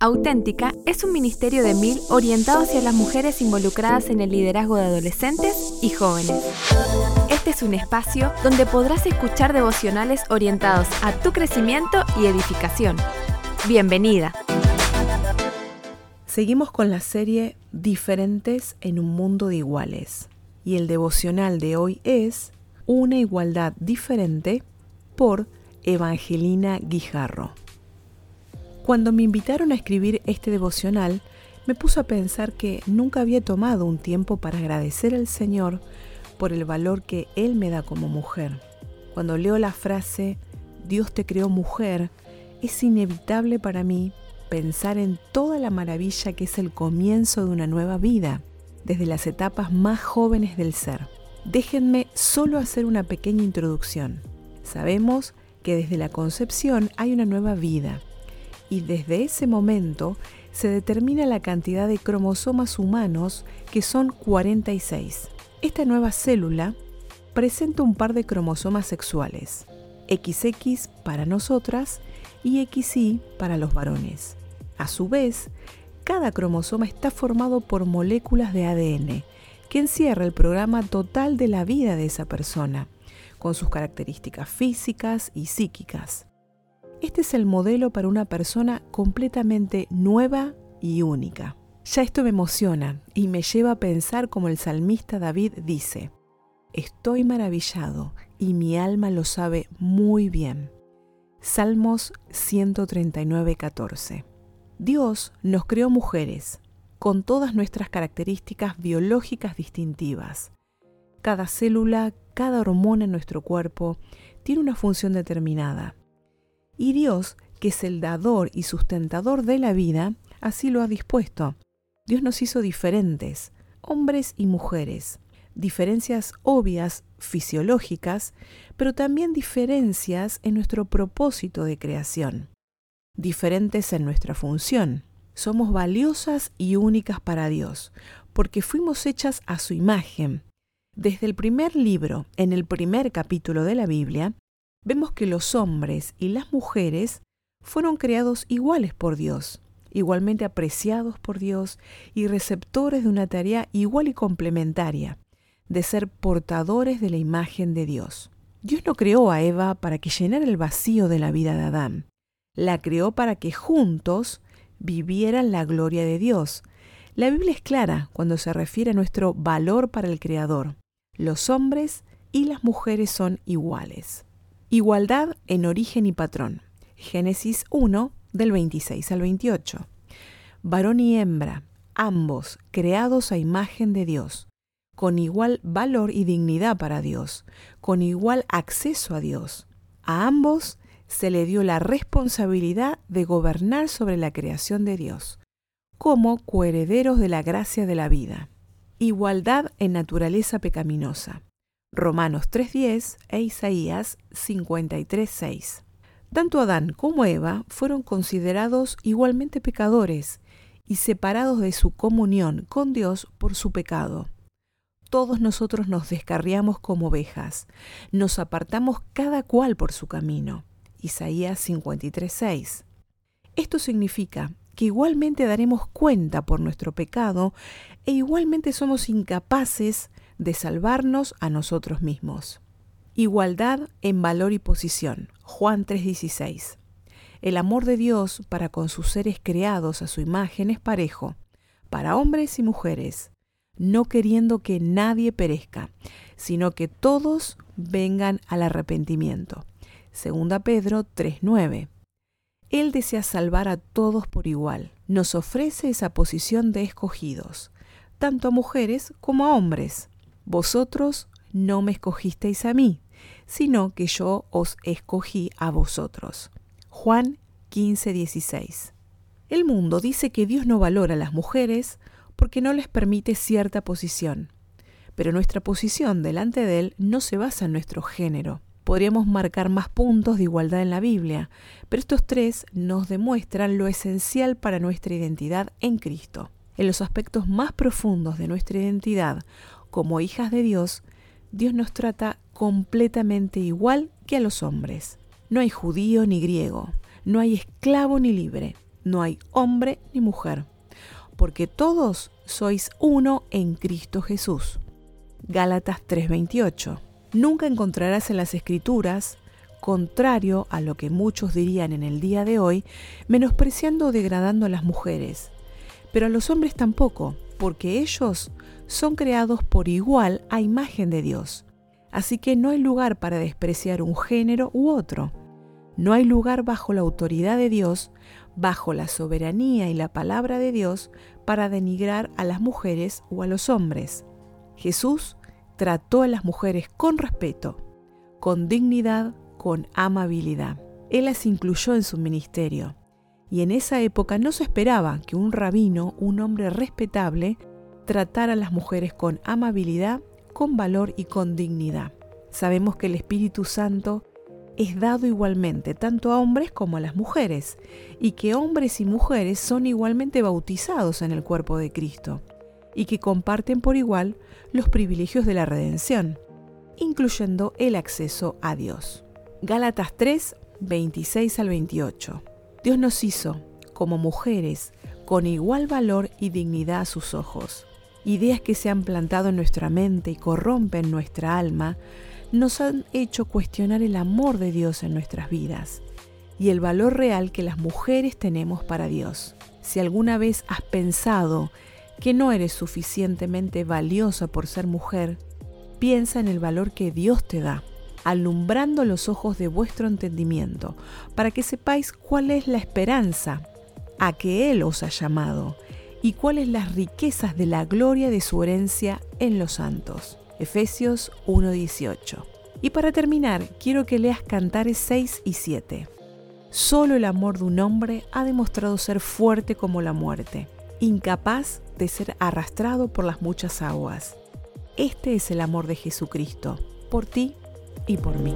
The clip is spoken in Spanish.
Auténtica es un ministerio de mil orientado hacia las mujeres involucradas en el liderazgo de adolescentes y jóvenes. Este es un espacio donde podrás escuchar devocionales orientados a tu crecimiento y edificación. Bienvenida. Seguimos con la serie Diferentes en un mundo de iguales. Y el devocional de hoy es Una igualdad diferente por Evangelina Guijarro. Cuando me invitaron a escribir este devocional, me puse a pensar que nunca había tomado un tiempo para agradecer al Señor por el valor que Él me da como mujer. Cuando leo la frase, Dios te creó mujer, es inevitable para mí pensar en toda la maravilla que es el comienzo de una nueva vida, desde las etapas más jóvenes del ser. Déjenme solo hacer una pequeña introducción. Sabemos que desde la concepción hay una nueva vida y desde ese momento se determina la cantidad de cromosomas humanos que son 46. Esta nueva célula presenta un par de cromosomas sexuales, XX para nosotras y XY para los varones. A su vez, cada cromosoma está formado por moléculas de ADN, que encierra el programa total de la vida de esa persona, con sus características físicas y psíquicas. Este es el modelo para una persona completamente nueva y única. Ya esto me emociona y me lleva a pensar como el salmista David dice, Estoy maravillado y mi alma lo sabe muy bien. Salmos 139, 14. Dios nos creó mujeres, con todas nuestras características biológicas distintivas. Cada célula, cada hormona en nuestro cuerpo tiene una función determinada y Dios, que es el dador y sustentador de la vida, así lo ha dispuesto. Dios nos hizo diferentes, hombres y mujeres, diferencias obvias, fisiológicas, pero también diferencias en nuestro propósito de creación, diferentes en nuestra función. Somos valiosas y únicas para Dios, porque fuimos hechas a su imagen. Desde el primer libro, en el primer capítulo de la Biblia, vemos que los hombres y las mujeres fueron creados iguales por Dios, igualmente apreciados por Dios y receptores de una tarea igual y complementaria, de ser portadores de la imagen de Dios. Dios no creó a Eva para que llenara el vacío de la vida de Adán, la creó para que juntos vivieran la gloria de Dios. La Biblia es clara cuando se refiere a nuestro valor para el Creador. Los hombres y las mujeres son iguales. Igualdad en origen y patrón. Génesis 1 del 26 al 28. Varón y hembra, ambos creados a imagen de Dios, con igual valor y dignidad para Dios, con igual acceso a Dios. A ambos se le dio la responsabilidad de gobernar sobre la creación de Dios, como coherederos de la gracia de la vida. Igualdad en naturaleza pecaminosa. Romanos 3.10 e Isaías 53.6. Tanto Adán como Eva fueron considerados igualmente pecadores y separados de su comunión con Dios por su pecado. Todos nosotros nos descarriamos como ovejas, nos apartamos cada cual por su camino. Isaías 53.6. Esto significa que igualmente daremos cuenta por nuestro pecado e igualmente somos incapaces de salvarnos a nosotros mismos. Igualdad en valor y posición. Juan 3:16. El amor de Dios para con sus seres creados a su imagen es parejo, para hombres y mujeres, no queriendo que nadie perezca, sino que todos vengan al arrepentimiento. Segunda Pedro 3:9. Él desea salvar a todos por igual. Nos ofrece esa posición de escogidos, tanto a mujeres como a hombres. Vosotros no me escogisteis a mí, sino que yo os escogí a vosotros. Juan 15:16. El mundo dice que Dios no valora a las mujeres porque no les permite cierta posición, pero nuestra posición delante de Él no se basa en nuestro género. Podríamos marcar más puntos de igualdad en la Biblia, pero estos tres nos demuestran lo esencial para nuestra identidad en Cristo. En los aspectos más profundos de nuestra identidad, como hijas de Dios, Dios nos trata completamente igual que a los hombres. No hay judío ni griego, no hay esclavo ni libre. no hay hombre ni mujer, porque todos sois uno en Cristo Jesús. Gálatas 3:28. Nunca encontrarás en las escrituras, contrario a lo que muchos dirían en el día de hoy, menospreciando o degradando a las mujeres, pero a los hombres tampoco, porque ellos son creados por igual a imagen de Dios. Así que no hay lugar para despreciar un género u otro. No hay lugar bajo la autoridad de Dios, bajo la soberanía y la palabra de Dios, para denigrar a las mujeres o a los hombres. Jesús trató a las mujeres con respeto, con dignidad, con amabilidad. Él las incluyó en su ministerio. Y en esa época no se esperaba que un rabino, un hombre respetable, tratara a las mujeres con amabilidad, con valor y con dignidad. Sabemos que el Espíritu Santo es dado igualmente tanto a hombres como a las mujeres, y que hombres y mujeres son igualmente bautizados en el cuerpo de Cristo, y que comparten por igual los privilegios de la redención, incluyendo el acceso a Dios. Gálatas 3, 26 al 28. Dios nos hizo, como mujeres, con igual valor y dignidad a sus ojos. Ideas que se han plantado en nuestra mente y corrompen nuestra alma, nos han hecho cuestionar el amor de Dios en nuestras vidas y el valor real que las mujeres tenemos para Dios. Si alguna vez has pensado que no eres suficientemente valiosa por ser mujer, piensa en el valor que Dios te da alumbrando los ojos de vuestro entendimiento, para que sepáis cuál es la esperanza a que Él os ha llamado y cuáles las riquezas de la gloria de su herencia en los santos. Efesios 1:18. Y para terminar, quiero que leas Cantares 6 y 7. Solo el amor de un hombre ha demostrado ser fuerte como la muerte, incapaz de ser arrastrado por las muchas aguas. Este es el amor de Jesucristo, por ti y por mí.